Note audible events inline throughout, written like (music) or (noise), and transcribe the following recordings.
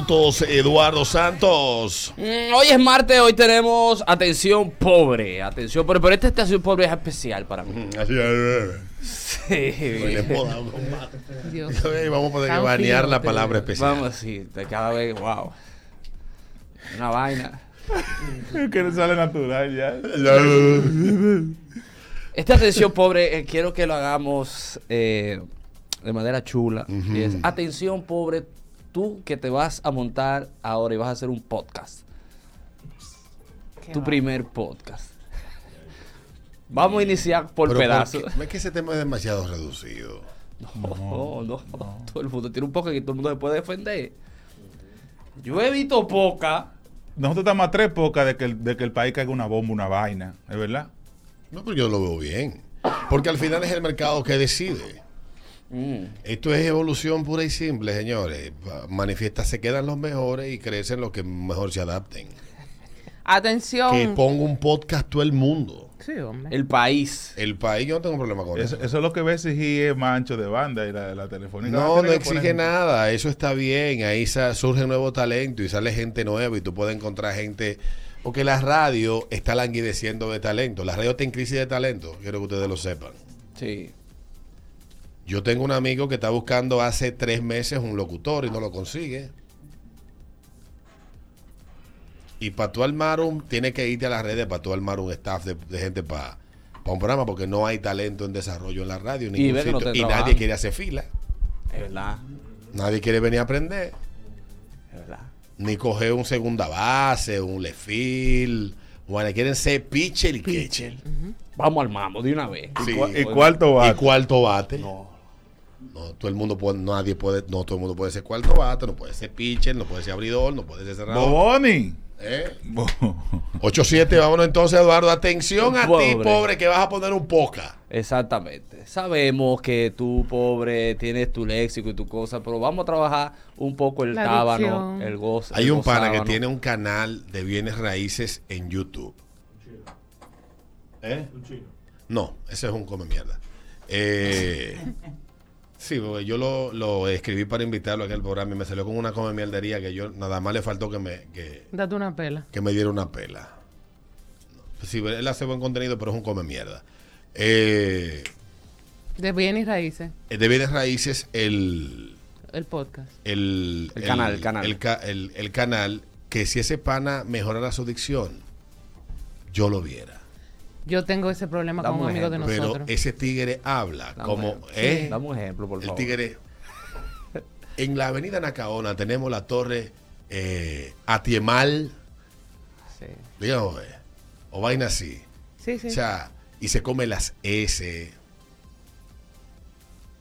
minutos, Eduardo Santos. Mm, Hoy es martes, hoy tenemos atención pobre, atención pobre, pero esta atención pobre es especial para mí. Así, eh, Sí. Dios. Vamos a poder banear la ustedes. palabra especial. Vamos así, de cada vez, wow. Una vaina. que le sale natural ya. Esta atención pobre, eh, quiero que lo hagamos eh, de manera chula. Y es, atención pobre, tú que te vas a montar ahora y vas a hacer un podcast. Qué tu va. primer podcast. Vamos a iniciar por Pero pedazos. porque- Es que ese tema es demasiado reducido. No, no, Todo el mundo tiene un poco y todo el mundo se puede defender. Yo he visto poca. Nosotros estamos a tres pocas de que, el, de que el país caiga una bomba, una vaina, ¿es verdad? No, pero yo lo veo bien. Porque al final es el mercado que decide. Mm. Esto es evolución pura y simple, señores. Manifiesta, se quedan los mejores y crecen los que mejor se adapten. Atención. Que ponga un podcast todo el mundo. Sí, hombre. El país. El país, yo no tengo problema con Eso, eso. eso es lo que va a exigir Mancho de banda y la, la telefónica. No, no exige nada, eso está bien, ahí sa- surge nuevo talento y sale gente nueva y tú puedes encontrar gente, porque la radio está languideciendo de talento, la radio está en crisis de talento, quiero que ustedes lo sepan. Sí. Yo tengo un amigo que está buscando hace tres meses un locutor y no lo consigue. Y para tú armar un, tiene que irte a las redes para tú armar un staff de, de gente para un programa porque no hay talento en desarrollo en la radio en Y ningún no sitio. y nadie quiere hacer fila, Es verdad. nadie quiere venir a aprender. Es verdad. ni coger un segunda base, un lefil. Bueno, quieren ser pitcher y catcher. Vamos al mambo de una vez. Sí. Y cuarto Y bate. cuarto bate. No. No, todo el mundo puede, nadie puede, no todo el mundo puede ser cuarto bate, no puede ser pitcher, no puede ser abridor, no puede ser cerrador. Boboni. ¿Eh? Bo- 8-7, vámonos entonces, Eduardo. Atención a ti, Pobre. que vas a poner un poca. Exactamente. Sabemos que tú, pobre, tienes tu léxico y tu cosa, pero vamos a trabajar un poco el La tábano, el gozo. Hay el un pana que tiene un canal de bienes raíces en YouTube. ¿Eh? No, ese es un come mierda. Eh, (laughs) sí, porque yo lo, lo escribí para invitarlo a aquel programa y me salió con una come mierdería que yo nada más le faltó que me, que, Date una pela. que me diera una pela. Sí, él hace buen contenido, pero es un come mierda. Eh, De bienes raíces. de bienes raíces, el, El podcast. el, El canal, el canal. El, ca- el- el canal, que si ese pana mejorara su dicción, yo lo viera. Yo tengo ese problema Dame con un un amigo de ejemplo. Pero nosotros. ese tigre habla Dame como... un ejemplo. ¿eh? Dame un ejemplo, por El favor. tigre... En la avenida Nacaona tenemos la torre eh, Atiemal, Sí. digamos, eh, o vaina así. Sí, sí. O sea, y se come las S.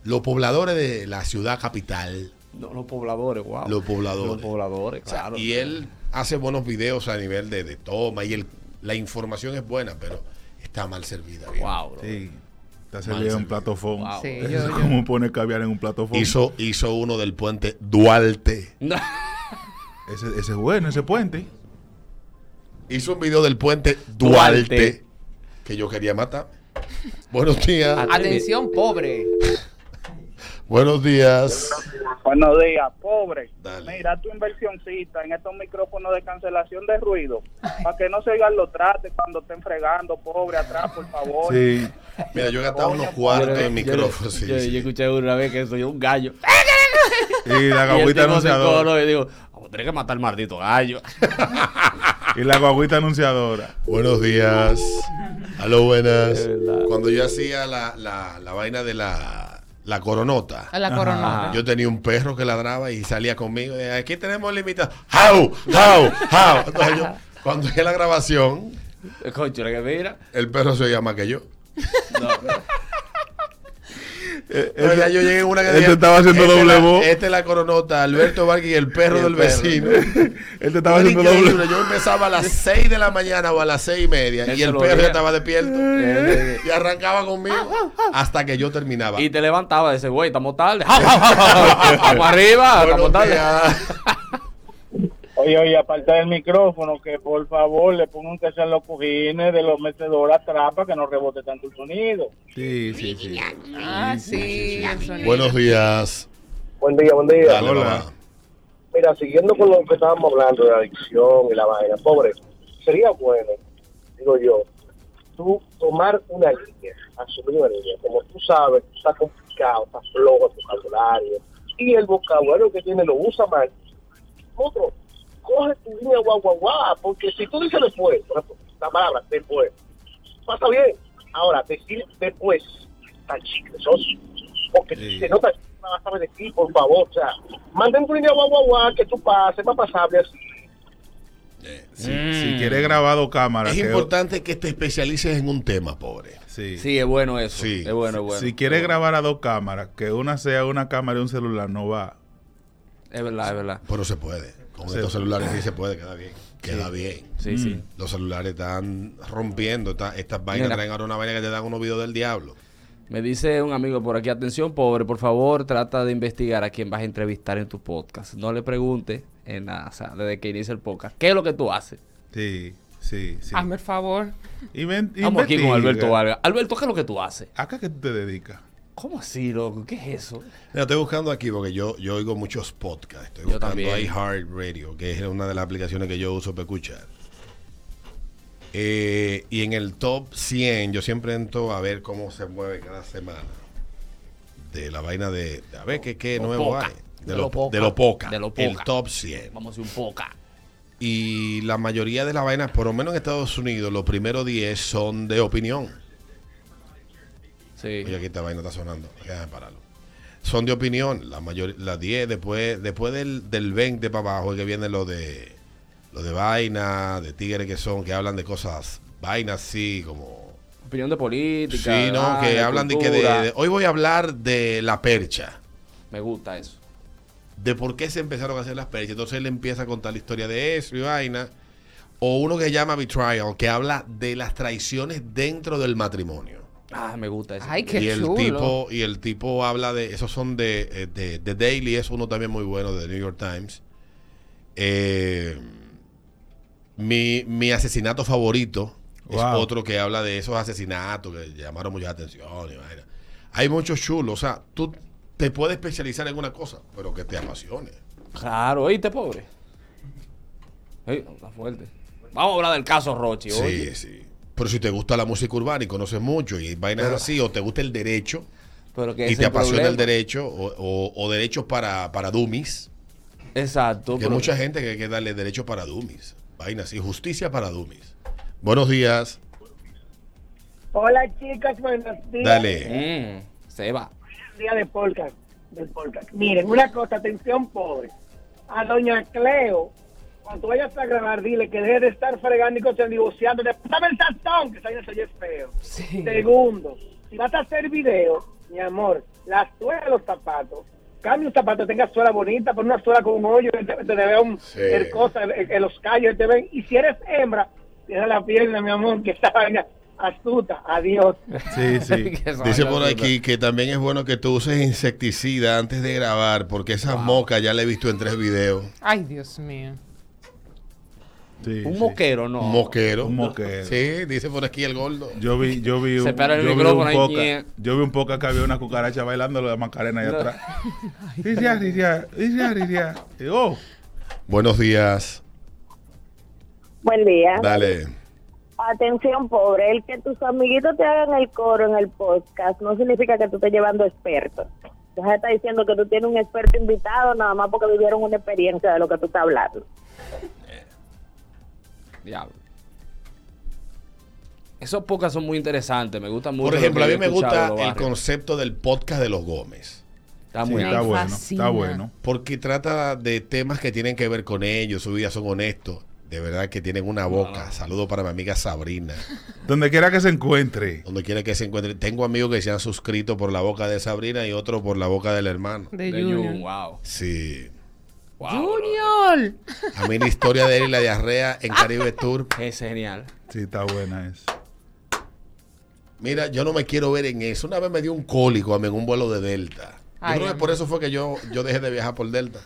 Los pobladores de la ciudad capital, No, los pobladores, wow. Los pobladores. Los pobladores, O sea, claro. y él hace buenos videos a nivel de, de toma y el, la información es buena, pero está mal servida. Wow, bro. Sí. Está servido en un plato foam. Wow. Sí, yo- yo- como pone caviar en un plato foam. Hizo, hizo uno del puente Duarte. No. Ese, ese es bueno, ese puente. Hizo un video del puente Duarte, Duarte. que yo quería matar. Buenos días. Atención, pobre. Buenos días. Buenos días, pobre. Dale. Mira tu inversioncita en estos micrófonos de cancelación de ruido, para que no se oigan los trates cuando estén fregando, pobre, atrás, por favor. Sí. Mira, yo he gastado unos cuartos en micrófonos. sí, yo, sí. yo escuché una vez que soy un gallo. (laughs) Y la (laughs) Y el guaguita anunciadora. y digo, vamos a tener que matar al maldito gallo. (laughs) Y la guaguita anunciadora. Buenos días. Aló, buenas. Cuando yo hacía la, la, la vaina de la, la coronota, la coronota. yo tenía un perro que ladraba y salía conmigo. Aquí tenemos limitado. ¡How! ¡How! ¡How! Entonces yo, cuando hice la grabación, Concho, que mira. el perro se oía más que yo. No, Eh, No, ya yo llegué en una que él te decía, estaba haciendo "Esta es doble la- voz". Esta es la coronota, Alberto Vargas y el perro Y el del perro. vecino. Él (laughs) te estaba Era haciendo increíble, doble. Yo empezaba a las 6 de la mañana o a las 6 y media y el perro ya estaba despierto (laughs) Eh, y arrancaba conmigo hasta que yo terminaba. Y te levantaba de ese güey, estamos tarde. (laughs) Vamos arriba, estamos tarde. Oye, oye, aparte del micrófono, que por favor le pongan que sean los cojines de los mecedores atrás para que no rebote tanto el sonido. Sí, sí, sí. Ah, sí, el sonido. Buenos días. Buen día, buen día. Dale, Hola. Mira, siguiendo con lo que estábamos hablando de adicción y la vaina, pobre, sería bueno, digo yo, tú tomar una línea, asumir una línea. Como tú sabes, está complicado, está flojo el vocabulario. Y el vocabulario que tiene lo usa mal. Otro, coge tu línea guau, guau, guau, porque si tú dices después, por ejemplo, la palabra después, pasa bien. Ahora, decir después, está chicle, socio. Porque Sí. se nota vas a decir, por favor. O sea, mantén tu línea guau, guau, guau, que tú pases, más pasable así. Si, si quieres grabado cámara, Es que- importante que te especialices en un tema, pobre. sí. Sí, es bueno eso. Sí. Es bueno, es bueno. Si quieres grabar a dos cámaras, que una sea una cámara y un celular, no va. Es verdad, es verdad. Pero se puede. Con Sí. estos celulares sí se puede, queda bien. Queda bien. Sí, sí. Los celulares están rompiendo. esta- estas vainas traen ahora una vaina que te dan unos videos del diablo. Me dice un amigo por aquí, atención pobre, por favor trata de investigar a quién vas a entrevistar en tu podcast. No le preguntes en nada, o sea, desde que inicia el podcast. ¿Qué es lo que tú haces? Sí, sí, sí. Hazme el favor. Inven- Estamos aquí con. Alberto Vargas. Alberto, ¿qué es lo que tú haces? ¿A qué te dedicas? ¿Cómo así, loco? ¿Qué es eso? Mira, estoy buscando aquí porque yo, yo oigo muchos podcasts. Estoy Yo buscando iHeartRadio, que es una de las aplicaciones que yo uso para escuchar. Eh, y en el top 100, yo siempre entro a ver cómo se mueve cada semana. De la vaina de. de a ver qué, qué Lo nuevo poca. hay. De De, lo lo, poca. de lo poca. De lo El poca. top 100. Vamos a un poca. Y la mayoría de las vainas, por lo menos en Estados Unidos, los primeros 10 son de opinión. Sí. Oye, aquí esta vaina está sonando. Déjame pararlo. Son de opinión. La mayoría, las 10, después, después del, del 20 para abajo, es que viene lo de lo de vaina, de tigres que son, que hablan de cosas, vainas así, como. Opinión de política. Sí, no, vaina, que hablan de que de, cultura. de- Hoy voy a hablar de la percha. Me gusta eso. De por qué se empezaron a hacer las perchas. Entonces él empieza a contar la historia de eso y vaina. O uno que se llama Betrayal, que habla de las traiciones dentro del matrimonio. Ah, me gusta eso. Ay, qué y el chulo. tipo y el tipo habla de esos son de, eh, de, de Daily es uno también muy bueno de New York Times Eh, mi, mi asesinato favorito es otro que habla de esos asesinatos que llamaron mucha atención y vaina. hay muchos chulos o sea tú te puedes especializar en una cosa pero que te apasione Claro, oíste, pobre. Ey, está fuerte. Vamos a hablar del caso Rochi, oye. sí sí pero si te gusta la música urbana y conoces mucho y vainas así o te gusta el derecho Pero que y te apasiona el derecho o, o- o derechos para, para dummies Exacto. Que hay pero- mucha gente que hay que darle derecho para dummies. Vainas y justicia para dummies. Buenos días. Hola chicas, buenos días. Dale. Mm, se va. Día de podcast, del podcast. Miren, una cosa, atención pobre. A doña Cleo, cuando vayas a grabar, dile que deje de estar fregando y cosas divorciando. Dame el sazón, que esa vaina se oye feo. Sí. Segundo, si vas a hacer video, mi amor, la suela de los zapatos. Cambia un zapato, tenga suela bonita, pon una suela con un hoyo, te, te vea un, Sí. el cosa, el- el- los callos, te ven. Y si eres hembra, deja la pierna, mi amor, que esa vaina astuta. Adiós. Sí, sí. (laughs) Dice por aquí que también es bueno que tú uses insecticida antes de grabar, porque esas mocas ya le he visto en tres videos. Ay, Dios mío. Sí, Un sí. moquero, no. Un moquero. Un moquero. Sí, dice por aquí el gordo. Yo vi, yo vi (laughs) Se un, para el yo vi un poca, yo vi un poca que había una cucaracha bailando lo de Macarena ahí No. atrás. Riria, riria, riria, Oh, Buenos días. Buen día. Dale. Atención, pobre. El que tus amiguitos te hagan el coro en el podcast no significa que tú estés llevando expertos. Entonces está diciendo que tú tienes un experto invitado nada más porque vivieron una experiencia de lo que tú estás hablando. Diablo. Esos podcasts son muy interesantes, me gustan mucho. Por lo ejemplo, a mí me gusta el concepto del podcast de los Gómez. Está sí, muy está bueno, fascina. está bueno. Porque trata de temas que tienen que ver con ellos, su vida son honestos. De verdad que tienen una boca. Saludo para mi amiga Sabrina. (laughs) Donde quiera que se encuentre. Donde quiera que se encuentre. Tengo amigos que se han suscrito por la boca de Sabrina y otros por la boca del hermano. De, De Junior. Jun, wow. Sí. Wow. Junior. A mí la historia de él y la diarrea en Caribe Tour. Es genial. Sí, está buena esa. Mira, yo no me quiero ver en eso. Una vez me dio un cólico a mí en un vuelo de Delta. Yo Ay, creo que por eso fue que yo, yo dejé de viajar por Delta.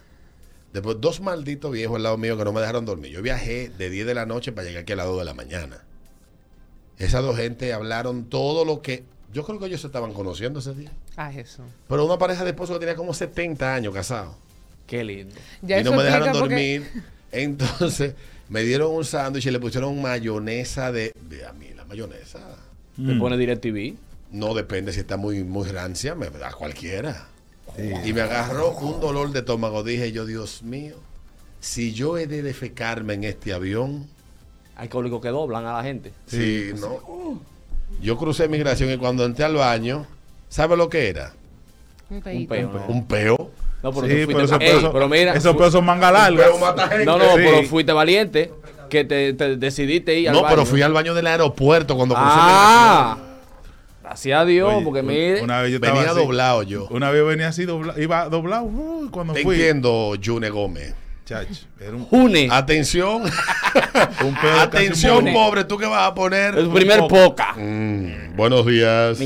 Después, dos malditos viejos al lado mío que no me dejaron dormir. Yo viajé de 10 de la noche para llegar aquí a las 2 de la mañana. Esas dos gente hablaron todo lo que. Yo creo que ellos se estaban conociendo ese día. Ay, Jesús. Pero una pareja de esposos que tenía como 70 años casados. Qué lindo. Ya y no me dejaron porque- dormir. (laughs) Entonces me dieron un sándwich y le pusieron mayonesa de, de- a mí la mayonesa. Te pone DirecTV. No depende si está muy muy rancia, me da cualquiera. Y me agarró un dolor de estómago. Dije yo, Dios mío, si yo he de defecarme en este avión, Hay cólicos que doblan a la gente. sí, no. Yo crucé migración y cuando entré al baño, ¿sabe lo que era? Un Un peo. Un peo. No, pero Sí, tú pero fuiste. Ey, pesos pero mira. esos pesos son manga. Pero gente. No, no, Sí. pero fuiste valiente que te, te decidiste ir al No, baño. pero fui al baño del aeropuerto cuando crucé Ah, gracias a Dios, Oye, porque mire. Una vez yo Venía así. doblado yo. Una vez venía así doblado, iba doblado uy, cuando Te fui. entiendo, June Gómez. Chach, era un, June, Atención. (laughs) un pedo Atención, un- pobre, tú que vas a poner. el primer poca. Mm, buenos días.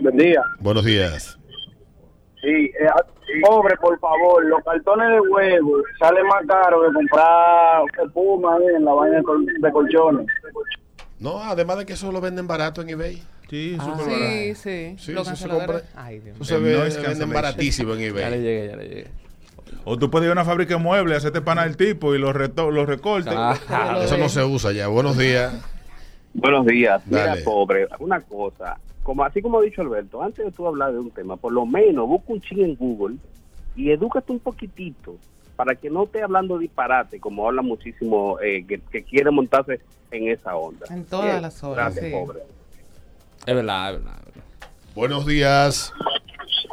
Buen día. Buenos días. Sí, eh, ah, pobre, por favor, los cartones de huevo salen más caros que comprar espuma eh, en la vaina de, col- de colchones. No, además de que eso lo venden barato en eBay. Sí, Ah, súper Sí, barato. sí. Sí, eso se compra- Ay, Dios Eso mío. se ve, noise venden cancellation. baratísimo en Ya le eBay. llegué, ya le llegué. O tú puedes ir a una fábrica de muebles, hacerte pana del tipo y los, recortes. Ah, Eso no se usa ya. Buenos días. Buenos días. Mira, pobre, una cosa. Como así como ha dicho Alberto, antes de tú hablar de un tema, por lo menos busca un ching en Google y edúcate un poquitito para que no esté hablando disparate, como habla muchísimo eh, que, que quiere montarse en esa onda. En todas las horas, Gracias, sí. pobre. Es verdad, es verdad. es verdad. Buenos días.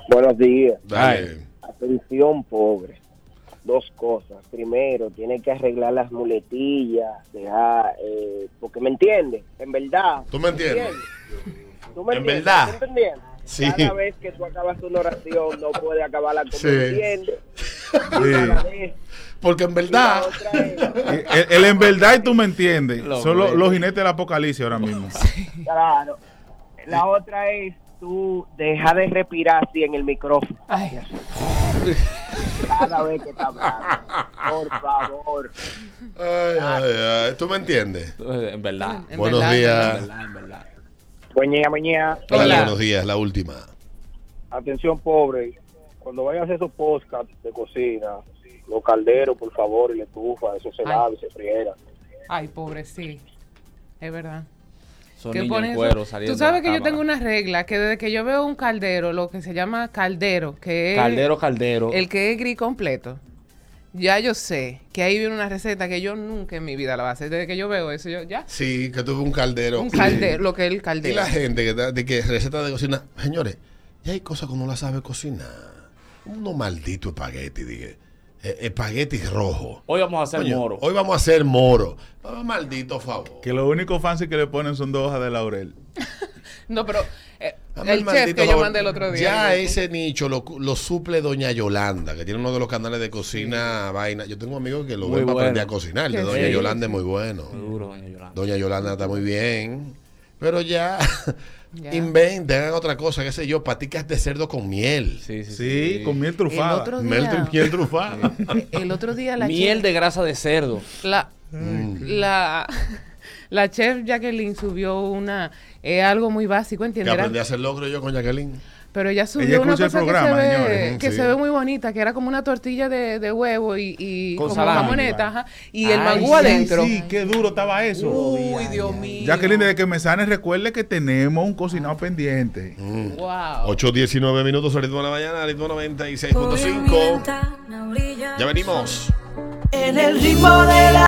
Buenos días. Dale. Atención, pobre. Dos cosas. Primero, tiene que arreglar las muletillas, dejar, eh, porque me entiendes, en verdad. ¿Tú me entiendes? ¿Tú me En entiendes? verdad. Sí. Cada vez que tú acabas una oración, no puedes acabarla como Sí. entiendes. Sí. Porque en verdad. El, el en verdad y tú me entiendes. Lo Son los, los jinetes del apocalipsis ahora mismo. claro. La otra es tú deja de respirar así en el micrófono. Ay, Cada vez que estás hablando. Por favor. Ay, ay, ay. ¿Tú me entiendes? Eh, En verdad. en Buenos verdad, días. En verdad, en verdad. Bueñía. Dale, Hola. buenos días. La última. Atención, pobre. Cuando vayas a hacer esos podcasts de cocina, los calderos, por favor, y la estufa, eso se Ay. lava y se friera. Ay, pobre, sí. Es verdad. Son ¿Qué eso? cuero Tú sabes que la yo tengo cámara. una regla que desde que yo veo un caldero, lo que se llama caldero, que es Caldero, caldero. el que es gris completo, ya yo sé que ahí viene una receta que yo nunca en mi vida la voy a hacer. Desde que yo veo eso, yo ya. Sí, que tuve un caldero. Un caldero, lo que es el Y caldero. la gente que, de que receta de cocina. Señores, ya hay cosas que uno la sabe cocinar. Uno maldito espagueti, dije. Eh, espagueti rojo. Hoy vamos a hacer Coño, moro. Hoy vamos a hacer moro. Maldito favor. Que lo único fancy que le ponen son dos hojas de laurel. (laughs) No, pero eh, el chef que yo mandé el otro día. Ya ese nicho lo, lo suple Doña Yolanda, que tiene uno de los canales de cocina, vaina. Yo tengo amigos que lo Muy ven para aprender a cocinar. El de Que Doña sí. Yolanda es muy bueno. Muy duro, doña Yolanda. Doña Yolanda está muy bien. Pero ya, Ya. inventen, hagan otra cosa, qué sé yo, paticas de cerdo con miel. Sí, sí, Sí, con miel El trufada. Miel, trufada. (laughs) el otro día la Miel chef, de grasa de cerdo. la, la, la chef Jacqueline subió una, es algo muy básico, Que ¿entiendes? Era- aprendí a hacer logro yo con Jacqueline. Pero ella subió Ella una el cosa programa, que, se ve, señores. que Sí. se ve muy bonita, que era como una tortilla de, de huevo y, y Con como salami. jamoneta, ajá, y el Ay, mangú sí, adentro. Sí, qué duro estaba eso. Uy, Dios mío. Jacqueline, desde que me sane, recuerde que tenemos un cocinado pendiente. Mm. Wow. 8.19 minutos, ritmo de la mañana, ritmo 96.5. Ya venimos. En el ritmo de la